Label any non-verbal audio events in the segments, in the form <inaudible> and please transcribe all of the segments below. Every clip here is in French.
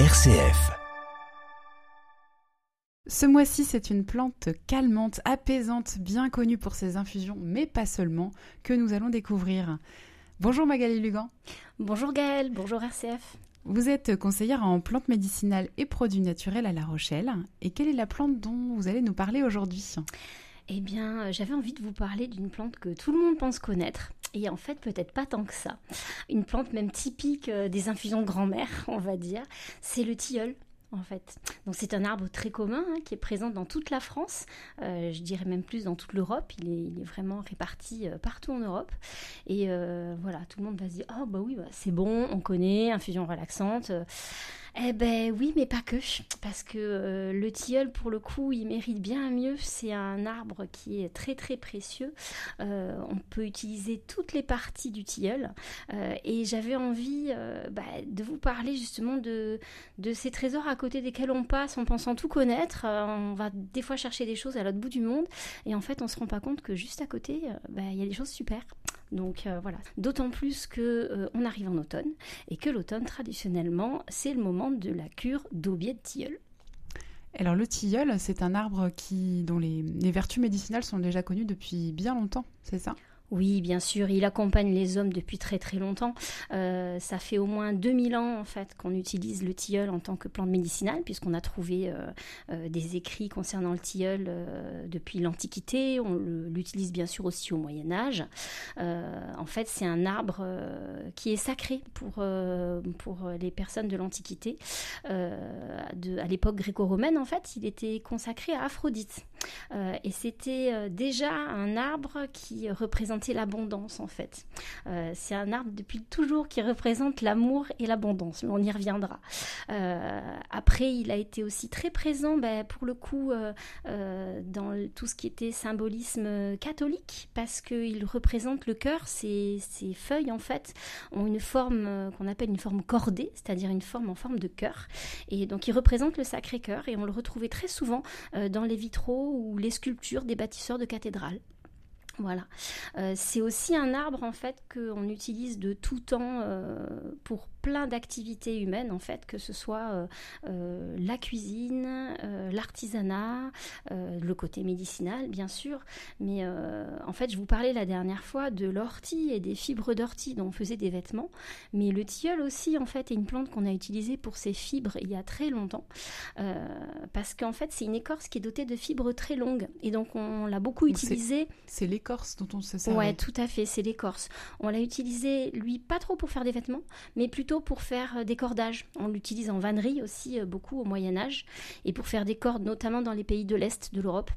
RCF. Ce mois-ci, c'est une plante calmante, apaisante, bien connue pour ses infusions, mais pas seulement, que nous allons découvrir. Bonjour Magali Lugan. Bonjour Gaëlle, bonjour RCF. Vous êtes conseillère en plantes médicinales et produits naturels à La Rochelle. Et quelle est la plante dont vous allez nous parler aujourd'hui? Eh bien, j'avais envie de vous parler d'une plante que tout le monde pense connaître. Et en fait, peut-être pas tant que ça. Une plante même typique euh, des infusions grand-mère, <laughs> on va dire. C'est le tilleul en fait. Donc c'est un arbre très commun hein, qui est présent dans toute la France, euh, je dirais même plus dans toute l'Europe. Il est, vraiment réparti euh, partout en Europe. Et voilà, tout le monde va se dire oh bah oui, bah, c'est bon, on connaît, infusion relaxante. Eh ben oui, mais pas que, parce que euh, le tilleul, pour le coup, il mérite bien mieux. C'est un arbre qui est très très précieux. Euh, on peut utiliser toutes les parties du tilleul. Euh, et j'avais envie bah, de vous parler justement de, ces trésors à côté desquels on passe en pensant tout connaître. on va des fois chercher des choses à l'autre bout du monde, et en fait, on se rend pas compte que juste à côté, bah, il y a des choses super. Donc voilà. D'autant plus que on arrive en automne et que l'automne traditionnellement c'est le moment de la cure d'aubier de tilleul. Alors le tilleul, c'est un arbre qui, dont les vertus médicinales sont déjà connues depuis bien longtemps, c'est ça? Oui, bien sûr, il accompagne les hommes depuis très très longtemps. Euh, ça fait au moins 2000 ans en fait qu'on utilise le tilleul en tant que plante médicinale, puisqu'on a trouvé euh, euh, des écrits concernant le tilleul depuis l'Antiquité. On l'utilise bien sûr aussi au Moyen Âge. en fait, c'est un arbre qui est sacré pour, pour les personnes de l'Antiquité. à l'époque gréco-romaine, en fait, il était consacré à Aphrodite. Et c'était déjà un arbre qui représente l'abondance en fait. Euh, c'est un arbre depuis toujours qui représente l'amour et l'abondance, mais on y reviendra. Euh, après, il a été aussi très présent ben, pour le coup euh, dans tout ce qui était symbolisme catholique, parce qu'il représente le cœur, ces, feuilles en fait ont une forme qu'on appelle une forme cordée, c'est-à-dire une forme en forme de cœur. Et donc il représente le Sacré-Cœur et on le retrouvait très souvent dans les vitraux ou les sculptures des bâtisseurs de cathédrales. Voilà. Euh, c'est aussi un arbre en fait qu'on utilise de tout temps euh, pour plein d'activités humaines en fait, que ce soit euh, la cuisine, l'artisanat, le côté médicinal bien sûr, mais en fait je vous parlais la dernière fois de l'ortie et des fibres d'ortie dont on faisait des vêtements, mais le tilleul aussi en fait est une plante qu'on a utilisée pour ses fibres il y a très longtemps, parce qu'en fait c'est une écorce qui est dotée de fibres très longues et donc on l'a beaucoup utilisée. C'est l'écorce dont on se sert. Ouais, tout à fait, c'est l'écorce. On l'a utilisé lui pas trop pour faire des vêtements, mais plutôt pour faire euh, des cordages. On l'utilise en vannerie aussi euh, beaucoup au Moyen Âge et pour faire des cordes notamment dans les pays de l'Est de l'Europe.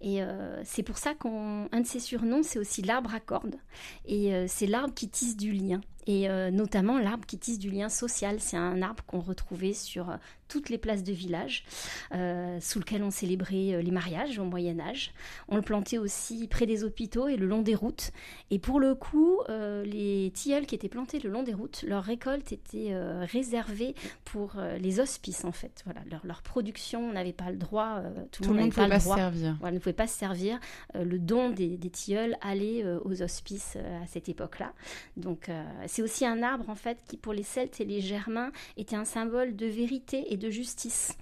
Et euh, c'est pour ça qu'un de ses surnoms, c'est aussi l'arbre à cordes. Et c'est l'arbre qui tisse du lien. Et notamment l'arbre qui tisse du lien social. C'est un arbre qu'on retrouvait sur toutes les places de village, euh, sous lequel on célébrait euh, les mariages au Moyen Âge. On le plantait aussi près des hôpitaux et le long des routes. Et pour le coup, euh, les tilleuls qui étaient plantés le long des routes, leur récolte était réservée pour les hospices en fait. Voilà, leur, production n'avait pas le droit, tout, le monde, ne pouvait pas, se servir. Voilà, ne pouvait pas se servir. le don des, des tilleuls allait aux hospices à cette époque-là. Donc c'est aussi un arbre en fait qui pour les Celtes et les Germains était un symbole de vérité et de justice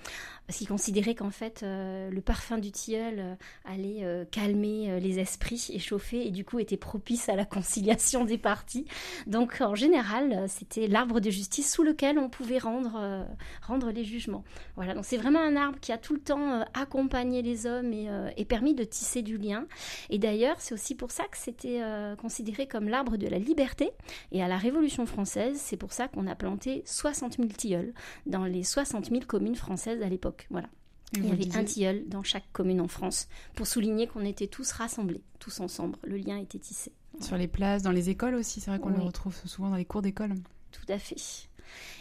parce qu'ils considéraient qu'en fait euh, le parfum du tilleul euh, allait euh, calmer les esprits et chauffer et du coup était propice à la conciliation des parties. Donc en général, c'était l'arbre de justice sous lequel on pouvait rendre, rendre les jugements. Voilà, donc c'est vraiment un arbre qui a tout le temps accompagné les hommes et, et, permis de tisser du lien. Et d'ailleurs, c'est aussi pour ça que c'était considéré comme l'arbre de la liberté. Et à la Révolution française, c'est pour ça qu'on a planté 60 000 tilleuls dans les 60 000 communes françaises à l'époque. Voilà. Il y avait un tilleul dans chaque commune en France pour souligner qu'on était tous rassemblés, tous ensemble. Le lien était tissé. Sur les places, dans les écoles aussi, c'est vrai qu'on le retrouve souvent dans les cours d'école. Tout à fait.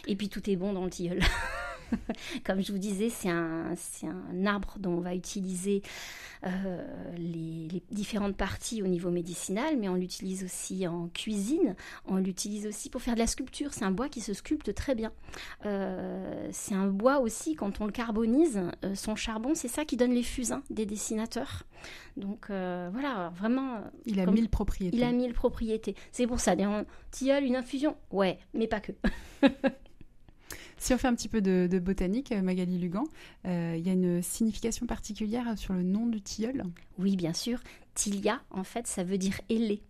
Et puis tout est bon dans le tilleul. <laughs> <laughs> Comme je vous disais, c'est un, un, arbre dont on va utiliser euh, les, différentes parties au niveau médicinal, mais on l'utilise aussi en cuisine, on l'utilise aussi pour faire de la sculpture. C'est un bois qui se sculpte très bien. Euh, c'est un bois aussi, quand on le carbonise, euh, son charbon, c'est ça qui donne les fusains des dessinateurs. Donc voilà, vraiment. Il a mille propriétés. Il a mille propriétés. C'est pour ça, des tilleul, une infusion Ouais, mais pas que. <laughs> Si on fait un petit peu de, botanique, Magali Lugan, il y a une signification particulière sur le nom du tilleul? Oui, bien sûr. Tilia, en fait, ça veut dire ailé.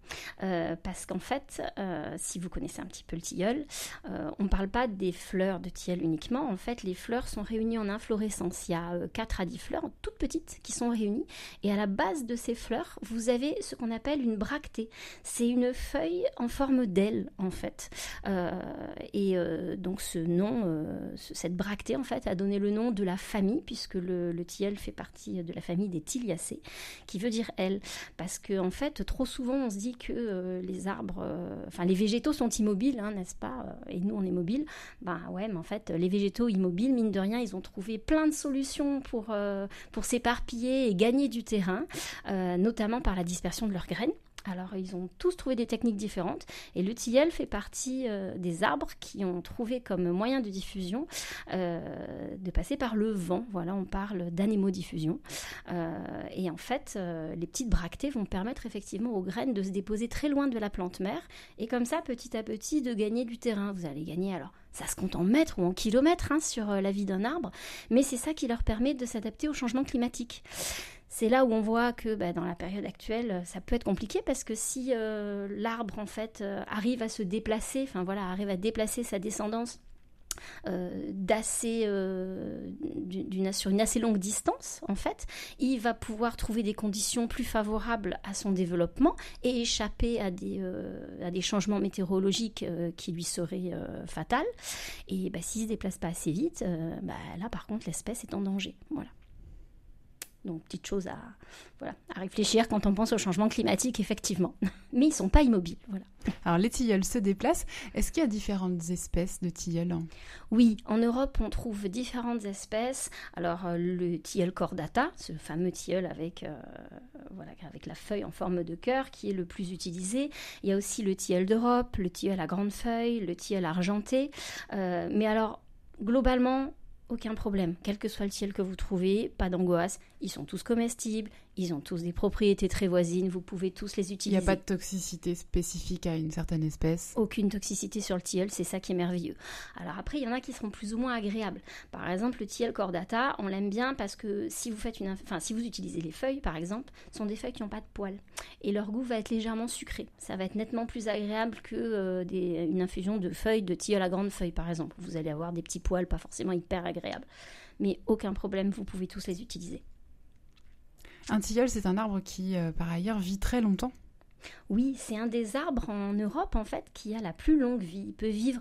Euh, parce qu'en fait, euh, si vous connaissez un petit peu le tilleul, euh, on ne parle pas des fleurs de tilleul uniquement. En fait, les fleurs sont réunies en inflorescence. Il y a 4 à 10 fleurs, toutes petites, qui sont réunies. Et à la base de ces fleurs, vous avez ce qu'on appelle une bractée. C'est une feuille en forme d'aile, en fait. et donc, ce nom, cette bractée, en fait, a donné le nom de la famille, puisque le, le tilleul fait partie de la famille des tiliacées, qui veut dire aile. Parce que, en fait, trop souvent, on se dit que euh, les arbres, euh, enfin, les végétaux sont immobiles, hein, n'est-ce pas euh, Et nous, on est mobiles. Ben ouais, mais en fait, les végétaux immobiles, mine de rien, ils ont trouvé plein de solutions pour s'éparpiller et gagner du terrain, notamment par la dispersion de leurs graines. Alors, ils ont tous trouvé des techniques différentes et le tilleul fait partie euh, des arbres qui ont trouvé comme moyen de diffusion euh, de passer par le vent. Voilà, on parle d'anémodiffusion. Euh, et en fait, les petites bractées vont permettre effectivement aux graines de se déposer très loin de la plante mère et comme ça, petit à petit, de gagner du terrain. Vous allez gagner alors ça se compte en mètres ou en kilomètres hein, sur la vie d'un arbre, mais c'est ça qui leur permet de s'adapter au changement climatique c'est là où on voit que bah, dans la période actuelle, ça peut être compliqué parce que si euh, l'arbre en fait euh, arrive à se déplacer, enfin voilà, arrive à déplacer sa descendance euh, d'assez sur une assez longue distance en fait, il va pouvoir trouver des conditions plus favorables à son développement et échapper à des, changements météorologiques qui lui seraient fatals. Et bah, s'il se déplace pas assez vite, bah, là par contre l'espèce est en danger. Donc, petite chose à, voilà, à réfléchir quand on pense au changement climatique, effectivement. <laughs> Mais ils ne sont pas immobiles. Voilà. Alors, les tilleuls se déplacent. Est-ce qu'il y a différentes espèces de tilleuls? Oui, en Europe, on trouve différentes espèces. Alors, euh, le tilleul cordata, ce fameux tilleul avec, euh, voilà, avec la feuille en forme de cœur, qui est le plus utilisé. Il y a aussi le tilleul d'Europe, le tilleul à grande feuille, le tilleul argenté. Euh, mais alors, globalement, aucun problème. Quel que soit le ciel que vous trouvez, pas d'angoisse. Ils sont tous comestibles, ils ont tous des propriétés très voisines, vous pouvez tous les utiliser. Il n'y a pas de toxicité spécifique à une certaine espèce Aucune toxicité sur le tilleul, c'est ça qui est merveilleux. Alors après, il y en a qui seront plus ou moins agréables. Par exemple, le tilleul cordata, on l'aime bien parce que si vous faites une, enfin, si vous utilisez les feuilles, par exemple, ce sont des feuilles qui n'ont pas de poils et leur goût va être légèrement sucré. Ça va être nettement plus agréable que euh, des, une infusion de feuilles de tilleul à grande feuille, par exemple. Vous allez avoir des petits poils pas forcément hyper agréables, mais aucun problème, vous pouvez tous les utiliser. Un tilleul, c'est un arbre qui, euh, par ailleurs, vit très longtemps. Oui, c'est un des arbres en Europe, en fait, qui a la plus longue vie. Il peut vivre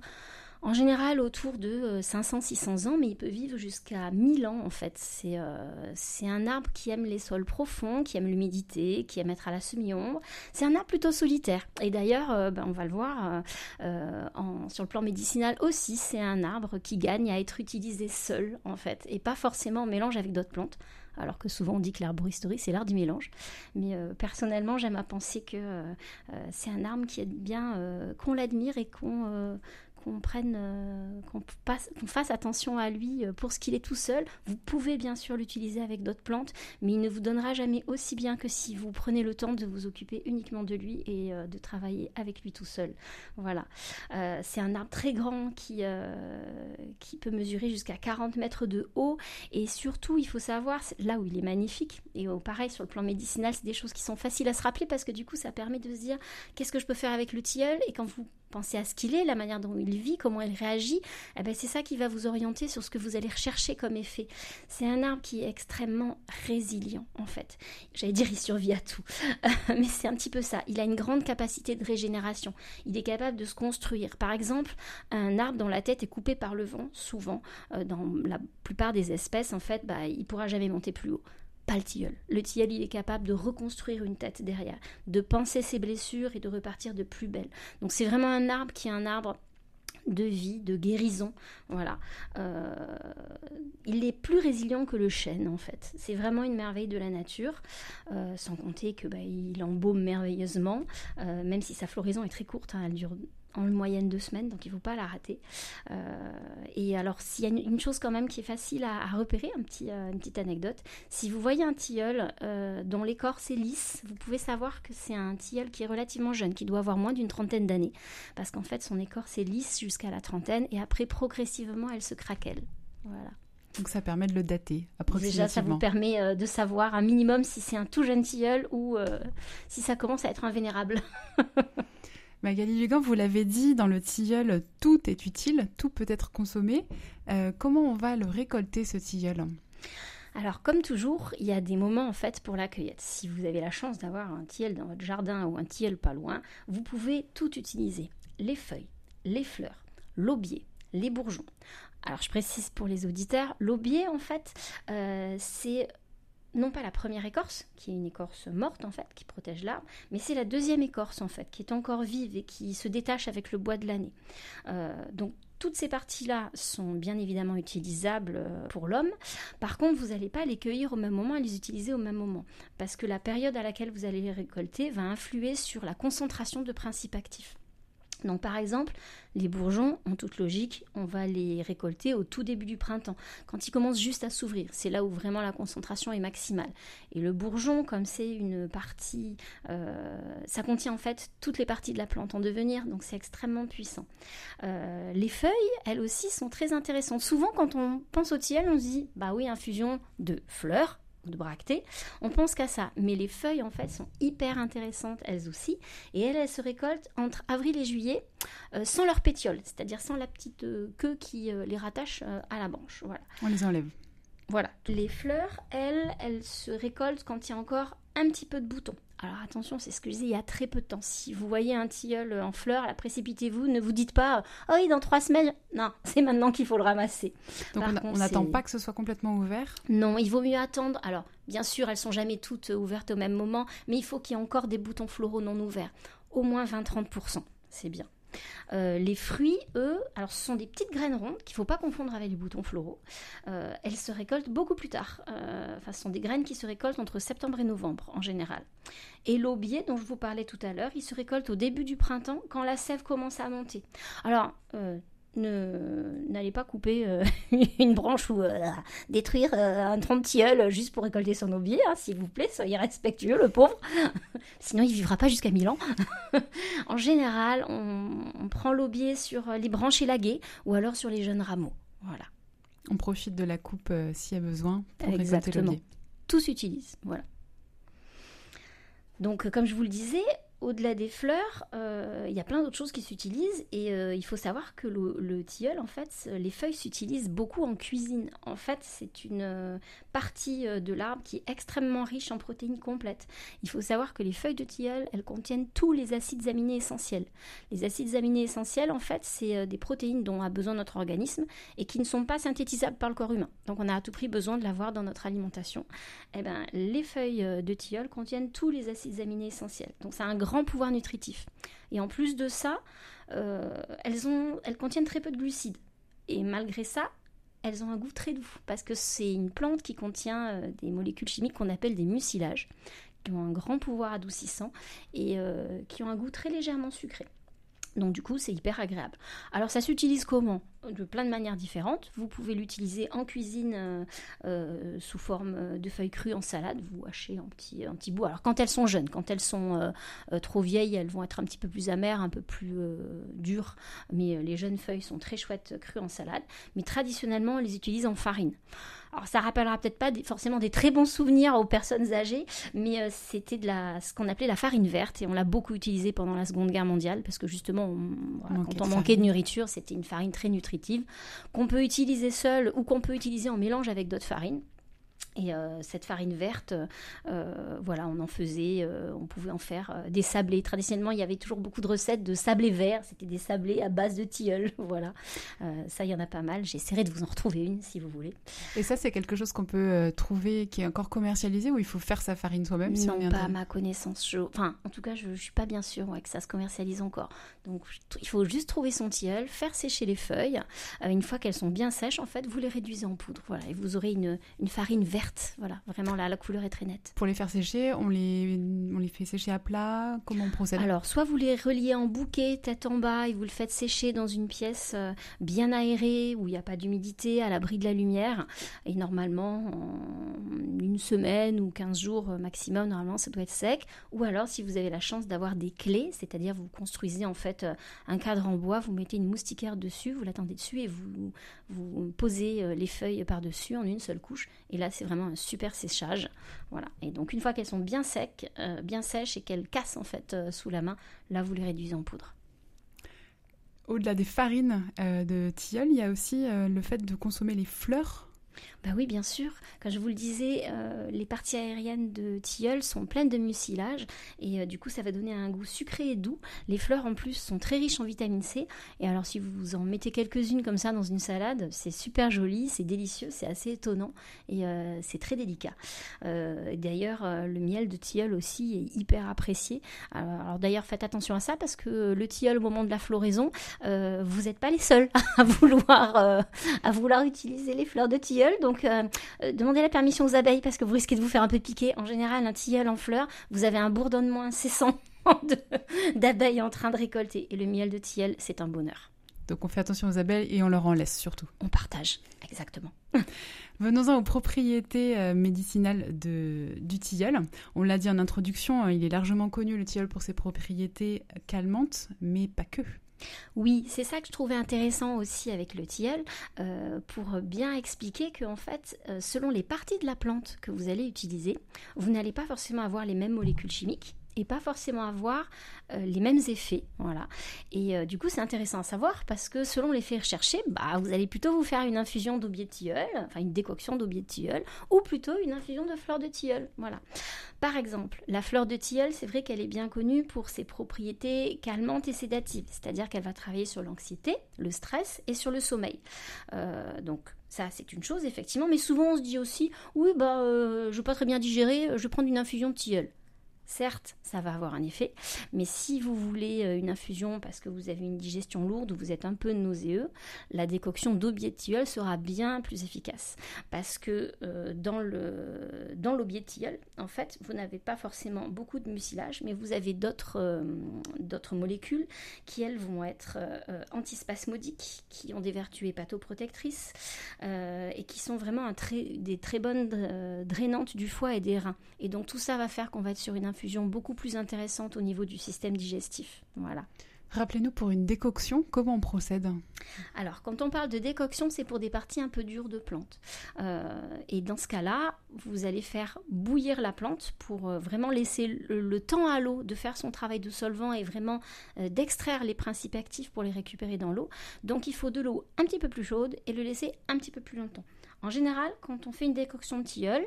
en général autour de 500-600 euh, ans, mais il peut vivre jusqu'à 1000 ans en fait. Euh, c'est un arbre qui aime les sols profonds, qui aime l'humidité, qui aime être à la semi-ombre. C'est un arbre plutôt solitaire. Et d'ailleurs, ben, on va le voir sur le plan médicinal aussi, c'est un arbre qui gagne à être utilisé seul en fait, et pas forcément en mélange avec d'autres plantes alors que souvent on dit que l'arboristerie c'est l'art du mélange. Mais euh, personnellement, j'aime à penser que euh, euh, c'est un arbre qui est bien qu'on l'admire et qu'on qu'on prenne, euh, qu'on fasse attention à lui euh, pour ce qu'il est tout seul. Vous pouvez bien sûr l'utiliser avec d'autres plantes, mais il ne vous donnera jamais aussi bien que si vous prenez le temps de vous occuper uniquement de lui et euh, de travailler avec lui tout seul. Voilà. c'est un arbre très grand qui, qui peut mesurer jusqu'à 40 mètres de haut et surtout, il faut savoir, là où il est magnifique, et pareil sur le plan médicinal, c'est des choses qui sont faciles à se rappeler parce que du coup, ça permet de se dire qu'est-ce que je peux faire avec le tilleul et quand vous pensez à ce qu'il est, la manière dont il vit, comment il réagit, eh ben c'est ça qui va vous orienter sur ce que vous allez rechercher comme effet. C'est un arbre qui est extrêmement résilient en fait. J'allais dire il survit à tout, <laughs> mais c'est un petit peu ça. Il a une grande capacité de régénération. Il est capable de se construire. Par exemple, un arbre dont la tête est coupée par le vent, souvent, euh, dans la plupart des espèces, en fait, bah, il pourra jamais monter plus haut pas le tilleul. Le tilleul, il est capable de reconstruire une tête derrière, de penser ses blessures et de repartir de plus belle. Donc c'est vraiment un arbre qui est un arbre de vie, de guérison. Voilà. Euh, il est plus résilient que le chêne en fait. C'est vraiment une merveille de la nature, euh, sans compter que bah, il embaume merveilleusement, euh, même si sa floraison est très courte, hein, elle dure en moyenne deux semaines, donc il ne faut pas la rater. Euh, et alors, s'il y a une, chose quand même qui est facile à, repérer, un petit, euh, une petite anecdote, si vous voyez un tilleul euh, dont l'écorce est lisse, vous pouvez savoir que c'est un tilleul qui est relativement jeune, qui doit avoir moins d'une trentaine d'années, parce qu'en fait, son écorce est lisse jusqu'à la trentaine, et après, progressivement, elle se craquelle. Voilà. Donc ça permet de le dater approximativement. Déjà, ça vous permet de savoir un minimum si c'est un tout jeune tilleul ou si ça commence à être un vénérable. <laughs> Magali Lugan, vous l'avez dit, dans le tilleul, tout est utile, tout peut être consommé. Euh, comment on va le récolter, ce tilleul? Alors, comme toujours, il y a des moments en fait pour la cueillette. Si vous avez la chance d'avoir un tilleul dans votre jardin ou un tilleul pas loin, vous pouvez tout utiliser les feuilles, les fleurs, l'aubier, les bourgeons. Alors, je précise pour les auditeurs, l'aubier en fait, euh, c'est non pas la première écorce, qui est une écorce morte en fait, qui protège l'arbre, mais c'est la deuxième écorce en fait, qui est encore vive et qui se détache avec le bois de l'année. Euh, donc toutes ces parties-là sont bien évidemment utilisables euh, pour l'homme. Par contre, vous n'allez pas les cueillir au même moment et les utiliser au même moment, parce que la période à laquelle vous allez les récolter va influer sur la concentration de principes actifs. Donc par exemple, les bourgeons, en toute logique, on va les récolter au tout début du printemps, quand ils commencent juste à s'ouvrir. C'est là où vraiment la concentration est maximale. Et le bourgeon, comme c'est une partie, euh, ça contient en fait toutes les parties de la plante en devenir, donc c'est extrêmement puissant. Euh, les feuilles, elles aussi, sont très intéressantes. Souvent, quand on pense au tilleul, on se dit, bah oui, infusion de fleurs, de bractées, on pense qu'à ça. Mais les feuilles, en fait, sont hyper intéressantes, elles aussi. Et elles, elles se récoltent entre avril et juillet euh, sans leur pétiole, c'est-à-dire sans la petite euh, queue qui euh, les rattache à la branche. Voilà. On les enlève. Voilà. Les fleurs, elles, elles se récoltent quand il y a encore un petit peu de boutons. Alors attention, c'est ce que je disais il y a très peu de temps. Si vous voyez un tilleul en fleurs, précipitez-vous, ne vous dites pas Oh oui, dans trois semaines. Non, <laughs> c'est maintenant qu'il faut le ramasser. Donc on n'attend pas que ce soit complètement ouvert? Non, il vaut mieux attendre. Alors, bien sûr, elles sont jamais toutes ouvertes au même moment, mais il faut qu'il y ait encore des boutons floraux non ouverts. Au moins 20-30%, c'est bien. Euh, les fruits, eux, alors ce sont des petites graines rondes qu'il ne faut pas confondre avec les boutons floraux. Euh, elles se récoltent beaucoup plus tard. Euh, enfin, ce sont des graines qui se récoltent entre septembre et novembre en général. Et l'aubier dont je vous parlais tout à l'heure, il se récolte au début du printemps quand la sève commence à monter. Alors, n'allez pas couper euh, <laughs> une branche ou euh, détruire euh, un tronc de tilleul juste pour récolter son aubier, hein, s'il vous plaît, soyez respectueux, le pauvre. <laughs> Sinon, il vivra pas jusqu'à 1000 ans. <laughs> en général, on, prend l'aubier sur les branches élaguées ou alors sur les jeunes rameaux. Voilà. On profite de la coupe s'il y a besoin pour récolter l'aubier. Tout s'utilise, voilà. Donc, comme je vous le disais, au-delà des fleurs, euh, il y a plein d'autres choses qui s'utilisent et euh, il faut savoir que le, tilleul, en fait, les feuilles s'utilisent beaucoup en cuisine. En fait, c'est une euh, partie de l'arbre qui est extrêmement riche en protéines complètes. Il faut savoir que les feuilles de tilleul, elles contiennent tous les acides aminés essentiels. Les acides aminés essentiels, en fait, c'est des protéines dont a besoin notre organisme et qui ne sont pas synthétisables par le corps humain. Donc, on a à tout prix besoin de l'avoir dans notre alimentation. Eh ben, les feuilles de tilleul contiennent tous les acides aminés essentiels. Donc, c'est un grand grand pouvoir nutritif. Et en plus de ça, euh, elles, ont, elles contiennent très peu de glucides. Et malgré ça, elles ont un goût très doux, parce que c'est une plante qui contient euh, des molécules chimiques qu'on appelle des mucilages, qui ont un grand pouvoir adoucissant et euh, qui ont un goût très légèrement sucré. Donc du coup, c'est hyper agréable. Alors ça s'utilise comment? De plein de manières différentes. Vous pouvez l'utiliser en cuisine euh, euh, sous forme de feuilles crues en salade. Vous hachez en petits, en petits bouts. Alors quand elles sont jeunes, quand elles sont euh, trop vieilles, elles vont être un petit peu plus amères, un peu plus dures. Mais les jeunes feuilles sont très chouettes crues en salade. Mais traditionnellement, on les utilise en farine. Alors ça rappellera peut-être pas forcément des très bons souvenirs aux personnes âgées, mais euh, c'était de la, ce qu'on appelait la farine verte et on l'a beaucoup utilisée pendant la Seconde Guerre mondiale parce que justement, quand on manquait de nourriture, c'était une farine très nutritive qu'on peut utiliser seule ou qu'on peut utiliser en mélange avec d'autres farines. Et euh, cette farine verte, euh, voilà, on en faisait, euh, on pouvait en faire des sablés. Traditionnellement, il y avait toujours beaucoup de recettes de sablés verts. C'était des sablés à base de tilleul. <laughs> voilà, ça, il y en a pas mal. J'essaierai de vous en retrouver une si vous voulez. Et ça, c'est quelque chose qu'on peut trouver qui est encore commercialisé ou il faut faire sa farine soi-même si Non, pas à ma connaissance. Enfin, en tout cas, je, ne suis pas bien sûre que ça se commercialise encore. Donc, il faut juste trouver son tilleul, faire sécher les feuilles. une fois qu'elles sont bien sèches, en fait, vous les réduisez en poudre. Voilà, et vous aurez une, une farine verte verte. Voilà, vraiment là, la couleur est très nette. Pour les faire sécher, on les, on les fait sécher à plat? Comment on procède? Alors, soit vous les reliez en bouquet, tête en bas, et vous le faites sécher dans une pièce euh, bien aérée, où il n'y a pas d'humidité, à l'abri de la lumière. Et normalement, en une semaine ou 15 jours maximum, normalement, ça doit être sec. Ou alors, si vous avez la chance d'avoir des clés, c'est-à-dire vous construisez en fait un cadre en bois, vous mettez une moustiquaire dessus, vous l'attendez dessus et vous, vous posez les feuilles par-dessus en une seule couche. Et là, c'est vraiment un super séchage. Voilà. Et donc, une fois qu'elles sont bien secs, euh, bien sèches et qu'elles cassent en fait euh, sous la main, là, vous les réduisez en poudre. Au-delà des farines euh, de tilleul, il y a aussi le fait de consommer les fleurs? Bah oui, bien sûr. Comme je vous le disais, euh, les parties aériennes de tilleul sont pleines de mucilage et euh, du coup, ça va donner un goût sucré et doux. Les fleurs en plus sont très riches en vitamine C. Et alors, si vous en mettez quelques-unes comme ça dans une salade, c'est super joli, c'est délicieux, c'est assez étonnant et euh, c'est très délicat. d'ailleurs, le miel de tilleul aussi est hyper apprécié. Alors, d'ailleurs, faites attention à ça parce que le tilleul au moment de la floraison, vous n'êtes pas les seuls <laughs> à vouloir, à utiliser les fleurs de tilleul. Euh, euh, demandez la permission aux abeilles parce que vous risquez de vous faire un peu piquer. En général, un tilleul en fleurs, vous avez un bourdonnement incessant <laughs> d'abeilles en train de récolter. Et le miel de tilleul, c'est un bonheur. Donc on fait attention aux abeilles et on leur en laisse surtout. On partage, exactement. <laughs> Venons-en aux propriétés euh, médicinales de, du tilleul. On l'a dit en introduction, il est largement connu le tilleul pour ses propriétés calmantes, mais pas que. Oui, c'est ça que je trouvais intéressant aussi avec le tilleul, euh, pour bien expliquer que en fait, euh, selon les parties de la plante que vous allez utiliser, vous n'allez pas forcément avoir les mêmes molécules chimiques et pas forcément avoir euh, les mêmes effets. Voilà. Et euh, du coup, c'est intéressant à savoir parce que selon l'effet recherché, bah, vous allez plutôt vous faire une infusion d'aubier de tilleul, enfin une décoction d'aubier de tilleul, ou plutôt une infusion de fleur de tilleul. Voilà. Par exemple, la fleur de tilleul, c'est vrai qu'elle est bien connue pour ses propriétés calmantes et sédatives, c'est-à-dire qu'elle va travailler sur l'anxiété, le stress et sur le sommeil. Euh, donc, ça, c'est une chose, effectivement, mais souvent on se dit aussi, oui, bah, je veux pas très bien digérer, je vais prendre une infusion de tilleul. Certes, ça va avoir un effet, mais si vous voulez euh, une infusion parce que vous avez une digestion lourde ou vous êtes un peu nauséeux, la décoction d'aubier de tilleul sera bien plus efficace. Parce que euh, dans, le, dans tilleul, en fait, vous n'avez pas forcément beaucoup de mucilage, mais vous avez d'autres, euh, molécules qui, elles, vont être antispasmodiques, qui ont des vertus hépatoprotectrices et qui sont vraiment des très bonnes drainantes du foie et des reins. Et donc tout ça va faire qu'on va être sur une infusion beaucoup plus intéressante au niveau du système digestif. Voilà. Rappelez-nous pour une décoction, comment on procède? Alors, quand on parle de décoction, c'est pour des parties un peu dures de plantes. Euh, et dans ce cas-là, vous allez faire bouillir la plante pour euh, vraiment laisser le, temps à l'eau de faire son travail de solvant et vraiment euh, d'extraire les principes actifs pour les récupérer dans l'eau. Donc, il faut de l'eau un petit peu plus chaude et le laisser un petit peu plus longtemps. En général, quand on fait une décoction de tilleul,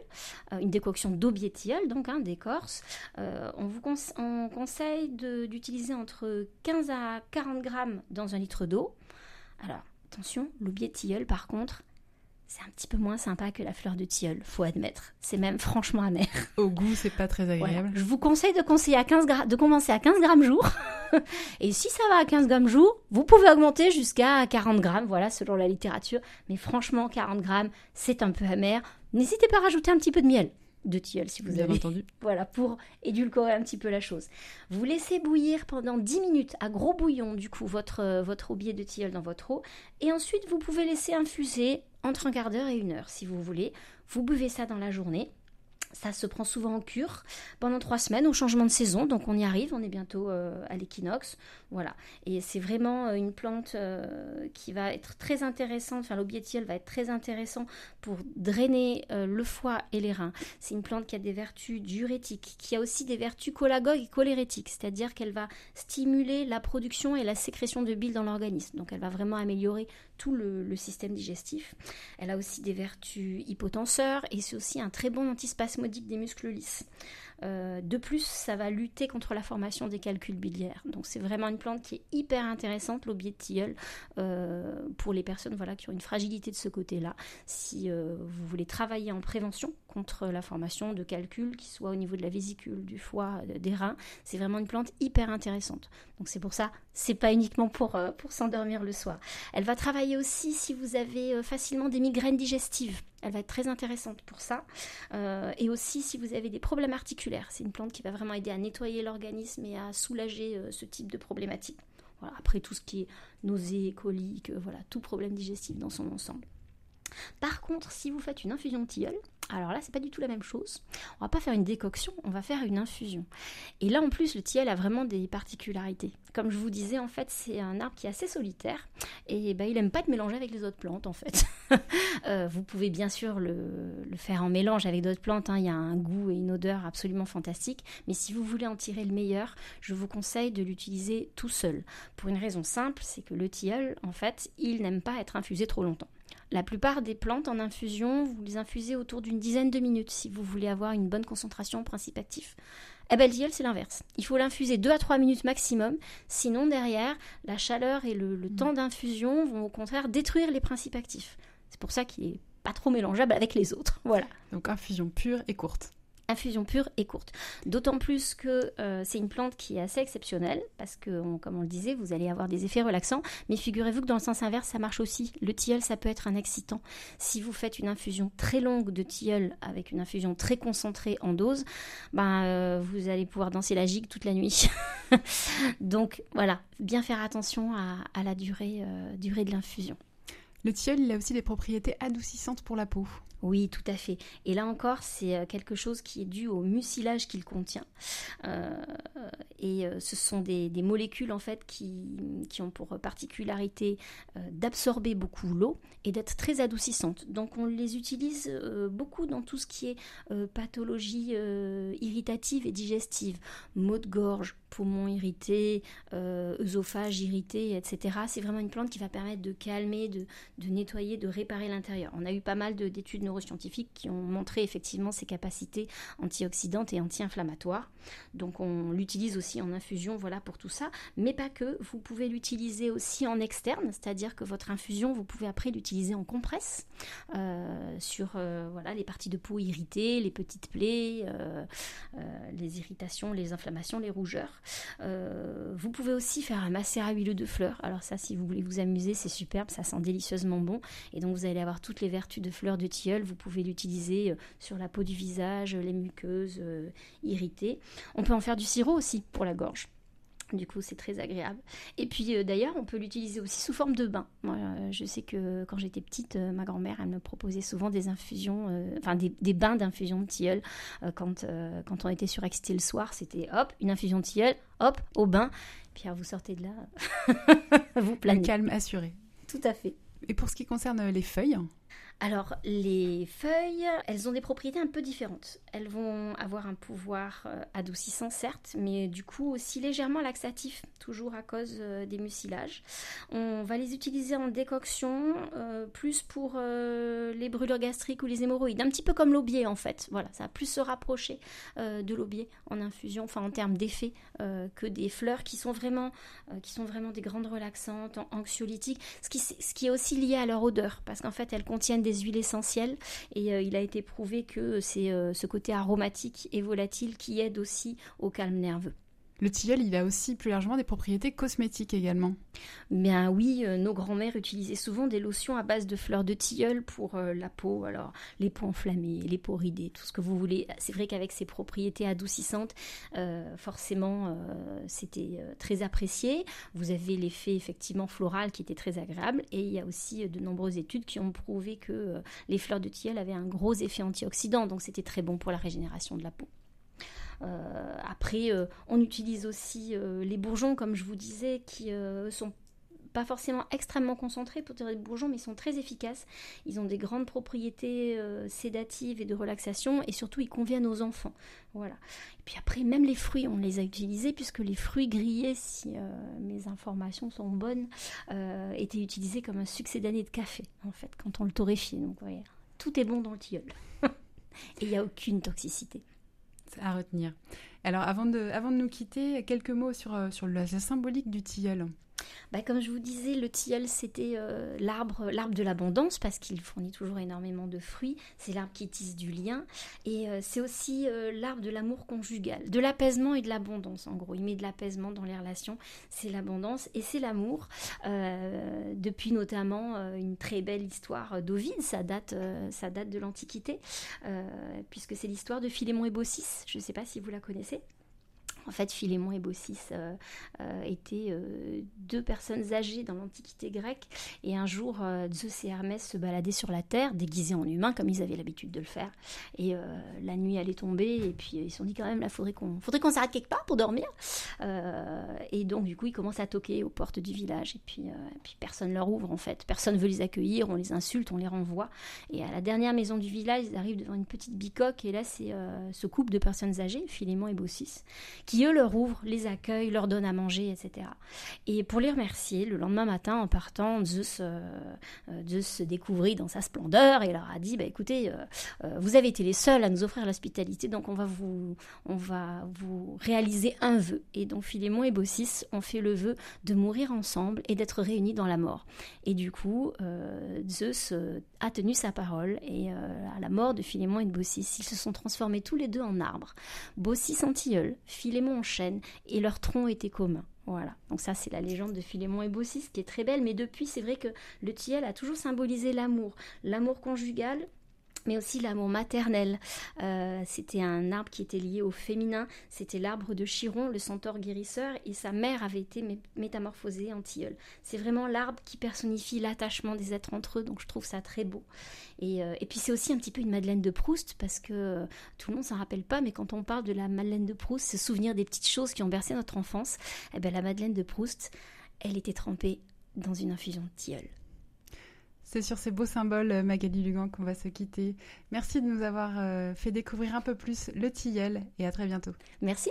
euh, une décoction d'aubier tilleul, donc hein, d'écorce, euh, on vous conseille d'utiliser entre 15 à 40 grammes dans un litre d'eau. Alors, attention, l'aubier tilleul, par contre, c'est un petit peu moins sympa que la fleur de tilleul, faut admettre. C'est même franchement amer. Au goût, c'est pas très agréable. Je vous conseille de, conseiller à 15 de commencer à 15 grammes jour. <laughs> Et si ça va à 15 grammes jour, vous pouvez augmenter jusqu'à 40 grammes, voilà, selon la littérature. Mais franchement, 40 grammes, c'est un peu amer. N'hésitez pas à rajouter un petit peu de miel de tilleul si vous avez entendu. <laughs> Voilà, pour édulcorer un petit peu la chose. Vous laissez bouillir pendant 10 minutes à gros bouillon, du coup, votre, euh, votre aubier de tilleul dans votre eau. Et ensuite, vous pouvez laisser infuser entre un quart d'heure et une heure si vous voulez. Vous buvez ça dans la journée. Ça se prend souvent en cure pendant trois semaines au changement de saison, donc on y arrive, on est bientôt euh, à l'équinoxe, voilà. Et c'est vraiment euh, une plante euh, qui va être très intéressante, enfin l'aubiétiel va être très intéressant pour drainer le foie et les reins. C'est une plante qui a des vertus diurétiques, qui a aussi des vertus cholagogues et cholérétiques, c'est-à-dire qu'elle va stimuler la production et la sécrétion de bile dans l'organisme, donc elle va vraiment améliorer tout le, système digestif. Elle a aussi des vertus hypotenseurs et c'est aussi un très bon antispasmodique des muscles lisses. Euh, de plus, ça va lutter contre la formation des calculs biliaires. Donc c'est vraiment une plante qui est hyper intéressante, l'aubier de tilleul, euh, pour les personnes voilà, qui ont une fragilité de ce côté-là. Si euh, vous voulez travailler en prévention contre la formation de calculs qui soit au niveau de la vésicule, du foie, des reins. C'est vraiment une plante hyper intéressante. Donc c'est pour ça, c'est pas uniquement pour, pour s'endormir le soir. Elle va travailler aussi si vous avez facilement des migraines digestives. Elle va être très intéressante pour ça. et aussi si vous avez des problèmes articulaires. C'est une plante qui va vraiment aider à nettoyer l'organisme et à soulager ce type de problématique. Après tout ce qui est nausées, coliques, euh, voilà, tout problème digestif dans son ensemble. Par contre, si vous faites une infusion de tilleul, alors là, c'est pas du tout la même chose. On va pas faire une décoction, on va faire une infusion. Et là, en plus, le tilleul a vraiment des particularités. Comme je vous disais, en fait, c'est un arbre qui est assez solitaire et bah, il aime pas être mélangé avec les autres plantes, en fait. <laughs> Euh, vous pouvez bien sûr le, faire en mélange avec d'autres plantes. Hein. Il y a un goût et une odeur absolument fantastiques. Mais si vous voulez en tirer le meilleur, je vous conseille de l'utiliser tout seul. Pour une raison simple, c'est que le tilleul, en fait, il n'aime pas être infusé trop longtemps. La plupart des plantes en infusion, vous les infusez autour d'une dizaine de minutes si vous voulez avoir une bonne concentration en principe actif. Eh ben, le c'est l'inverse. Il faut l'infuser 2 à 3 minutes maximum, sinon derrière, la chaleur et le, mm. temps d'infusion vont au contraire détruire les principes actifs. C'est pour ça qu'il est pas trop mélangeable avec les autres. Voilà. Donc infusion pure et courte infusion pure et courte. D'autant plus que euh, c'est une plante qui est assez exceptionnelle, parce que, comme on le disait, vous allez avoir des effets relaxants, mais figurez-vous que dans le sens inverse, ça marche aussi. Le tilleul, ça peut être un excitant. Si vous faites une infusion très longue de tilleul avec une infusion très concentrée en dose, ben, euh, vous allez pouvoir danser la gigue toute la nuit. <laughs> Donc voilà, bien faire attention à, la durée, euh, durée de l'infusion. Le tilleul, il a aussi des propriétés adoucissantes pour la peau. Oui, tout à fait. Et là encore, c'est euh, quelque chose qui est dû au mucilage qu'il contient. Euh, et euh, ce sont des, molécules en fait qui, ont pour particularité d'absorber beaucoup l'eau et d'être très adoucissantes. Donc on les utilise beaucoup dans tout ce qui est pathologie irritative et digestive, maux de gorge, poumons irrités, œsophage irrité, etc. C'est vraiment une plante qui va permettre de calmer, de, de nettoyer, de réparer l'intérieur. On a eu pas mal d'études neuroscientifiques qui ont montré effectivement ses capacités antioxydantes et anti-inflammatoires. Donc on l'utilise aussi en infusion, voilà pour tout ça, mais pas que. Vous pouvez l'utiliser aussi en externe, c'est-à-dire que votre infusion, vous pouvez après l'utiliser en compresse euh, sur euh, voilà les parties de peau irritées, les petites plaies, euh, les irritations, les inflammations, les rougeurs. vous pouvez aussi faire un macérat huileux de fleurs. Alors ça, si vous voulez vous amuser, c'est superbe, ça sent délicieusement bon, et donc vous allez avoir toutes les vertus de fleurs de tilleul vous pouvez l'utiliser euh, sur la peau du visage, les muqueuses euh, irritées. On peut en faire du sirop aussi pour la gorge. Du coup, c'est très agréable. Et puis, euh, d'ailleurs, on peut l'utiliser aussi sous forme de bain. je sais que quand j'étais petite, ma grand-mère, elle me proposait souvent des infusions, enfin des, bains d'infusion de tilleul. quand, quand on était sur Excité le soir, c'était hop, une infusion de tilleul, hop, au bain. Puis, vous sortez de là, <laughs> vous planez. Le calme assuré. Tout à fait. Et pour ce qui concerne les feuilles alors, les feuilles, elles ont des propriétés un peu différentes. Elles vont avoir un pouvoir euh, adoucissant, certes, mais du coup aussi légèrement laxatif, toujours à cause euh, des mucilages. On va les utiliser en décoction, euh, plus pour les brûlures gastriques ou les hémorroïdes, un petit peu comme l'aubier en fait. Voilà, ça va plus se rapprocher de l'aubier en infusion, enfin en termes d'effet, que des fleurs qui sont vraiment, des grandes relaxantes, anxiolytiques, ce qui est aussi lié à leur odeur, parce qu'en fait elles contiennent des huiles essentielles et euh, il a été prouvé que c'est euh, ce côté aromatique et volatile qui aide aussi au calme nerveux. Le tilleul, il a aussi plus largement des propriétés cosmétiques également. Bien oui, euh, nos grands-mères utilisaient souvent des lotions à base de fleurs de tilleul pour euh, la peau, alors les peaux enflammées, les peaux ridées, tout ce que vous voulez. C'est vrai qu'avec ses propriétés adoucissantes, euh, forcément, c'était très apprécié. Vous avez l'effet effectivement floral qui était très agréable et il y a aussi de nombreuses études qui ont prouvé que les fleurs de tilleul avaient un gros effet antioxydant, donc c'était très bon pour la régénération de la peau. Euh, après, euh, on utilise aussi euh, les bourgeons, comme je vous disais, qui sont pas forcément extrêmement concentrés pour tirer les bourgeons, mais ils sont très efficaces. Ils ont des grandes propriétés sédatives et de relaxation, et surtout ils conviennent aux enfants. Voilà. Et puis après, même les fruits, on les a utilisés, puisque les fruits grillés, si mes informations sont bonnes, étaient utilisés comme un succès d'année de café, en fait, quand on le torréfiait. Donc, voyez, tout est bon dans le tilleul. <laughs> et il n'y a aucune toxicité à retenir. Alors, avant de, nous quitter, quelques mots sur, euh, sur la symbolique du tilleul. Bah, Comme je vous disais, le tilleul, c'était euh, l'arbre, de l'abondance parce qu'il fournit toujours énormément de fruits. C'est l'arbre qui tisse du lien. Et euh, c'est aussi euh, l'arbre de l'amour conjugal, de l'apaisement et de l'abondance, en gros. Il met de l'apaisement dans les relations. C'est l'abondance et c'est l'amour. depuis notamment une très belle histoire d'Ovide, ça date, ça date de l'Antiquité, puisque c'est l'histoire de Philémon et Baucis. Je ne sais pas si vous la connaissez. En fait, Philémon et Baucis euh, euh, étaient euh, deux personnes âgées dans l'Antiquité grecque. Et un jour, Zeus et Hermès se baladaient sur la terre, déguisés en humains, comme ils avaient l'habitude de le faire. Et la nuit allait tomber, et puis ils se sont dit quand même, là, faudrait qu'on faudrait qu'on s'arrête quelque part pour dormir. et donc, du coup, ils commencent à toquer aux portes du village. Et puis, puis personne leur ouvre, en fait. Personne veut les accueillir, on les insulte, on les renvoie. Et à la dernière maison du village, ils arrivent devant une petite bicoque, et là, c'est ce couple de personnes âgées, Philémon et Baucis, qui eux leur ouvrent, les accueillent, leur donnent à manger, etc. Et pour les remercier, le lendemain matin, en partant, Zeus, euh, euh, Zeus se découvrit dans sa splendeur et leur a dit, bah, écoutez, euh, vous avez été les seuls à nous offrir l'hospitalité, donc on va vous, on va vous réaliser un vœu. Et donc Philémon et Baucis ont fait le vœu de mourir ensemble et d'être réunis dans la mort. Et du coup, Zeus a tenu sa parole et à la mort de Philémon et de Baucis, ils se sont transformés tous les deux en arbres. Baucis en tilleul, Philémon en chêne et leur tronc était commun. Voilà, donc ça c'est la légende de Philémon et Baucis qui est très belle, mais depuis c'est vrai que le tilleul a toujours symbolisé l'amour, l'amour conjugal, mais aussi l'amour maternel. Euh, c'était un arbre qui était lié au féminin, c'était l'arbre de Chiron, le centaure guérisseur, et sa mère avait été métamorphosée en tilleul. C'est vraiment l'arbre qui personnifie l'attachement des êtres entre eux, donc je trouve ça très beau. Et, euh, puis c'est aussi un petit peu une Madeleine de Proust, parce que euh, tout le monde s'en rappelle pas, mais quand on parle de la Madeleine de Proust, se souvenir des petites choses qui ont bercé notre enfance, eh bien la Madeleine de Proust, elle était trempée dans une infusion de tilleul. C'est sur ces beaux symboles, euh, Magali Lugan, qu'on va se quitter. Merci de nous avoir euh, fait découvrir un peu plus le tilleul et à très bientôt. Merci.